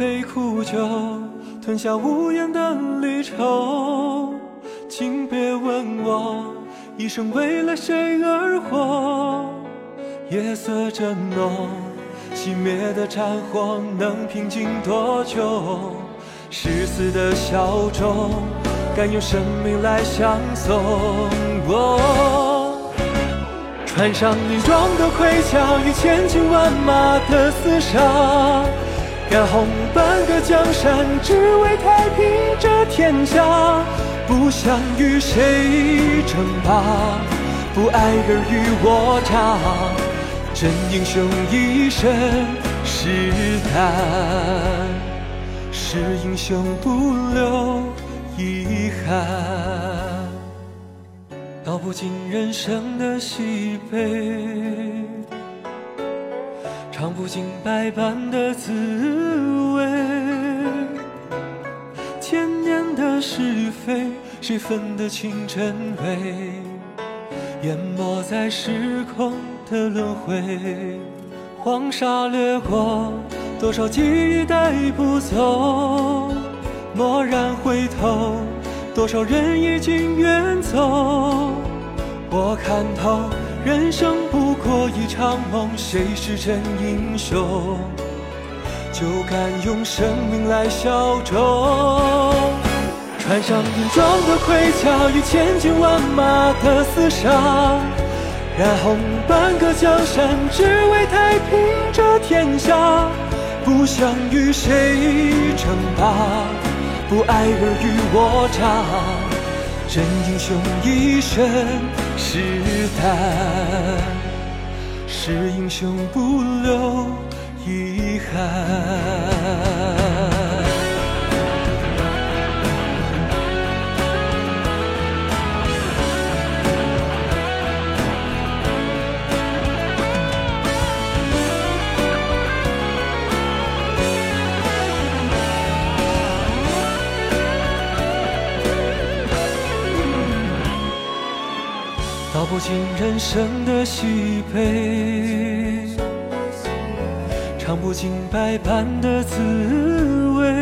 杯苦酒，吞下无言的离愁。请别问我一生为了谁而活。夜色正浓，熄灭的战火能平静多久？誓死的小舟，敢用生命来相送。我穿上女装的盔甲与千军万马的厮杀，染红半个江山，只为太平这天下。不想与谁争霸，不爱尔虞我诈，真英雄一生是胆，是英雄不留遗憾。道不尽人生的喜悲，尝不尽百般的滋味。千年的是与非，谁分得清真伪？淹没在时空的轮回。黄沙掠过，多少记忆带不走。蓦然回头，多少人已经远走。我看透，人生不过一场梦，谁是真英雄？就敢用生命来消舟，穿上硬装的盔甲与千军万马的厮杀，染红半个江山，只为太平这天下。不想与谁争霸，不爱尔虞我诈，真英雄一生是胆，是英雄不留。遗憾，不尽人生的喜悲。尝不尽百般的滋味，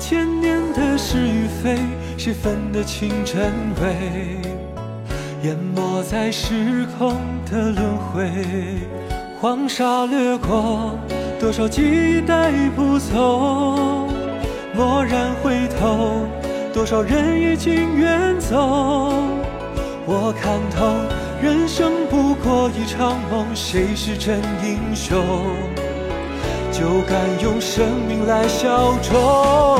千年的是与非，谁分得清真伪？淹没在时空的轮回，黄沙掠过，多少记忆带不走。蓦然回头，多少人已经远走。我看透。人生不过一场梦，谁是真英雄？就敢用生命来消舟。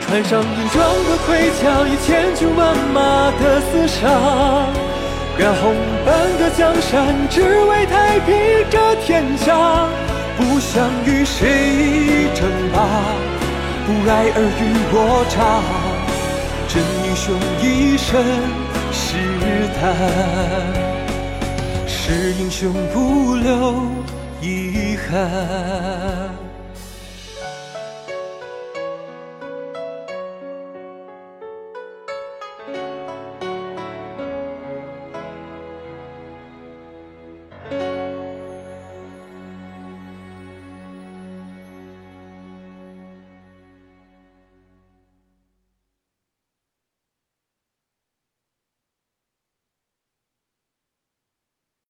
穿上硬装的盔甲，与千军万马的厮杀，染红半个江山，只为太平这天下。不想与谁争霸，不爱尔虞我诈，真英雄一生。是胆，是英雄不留遗憾。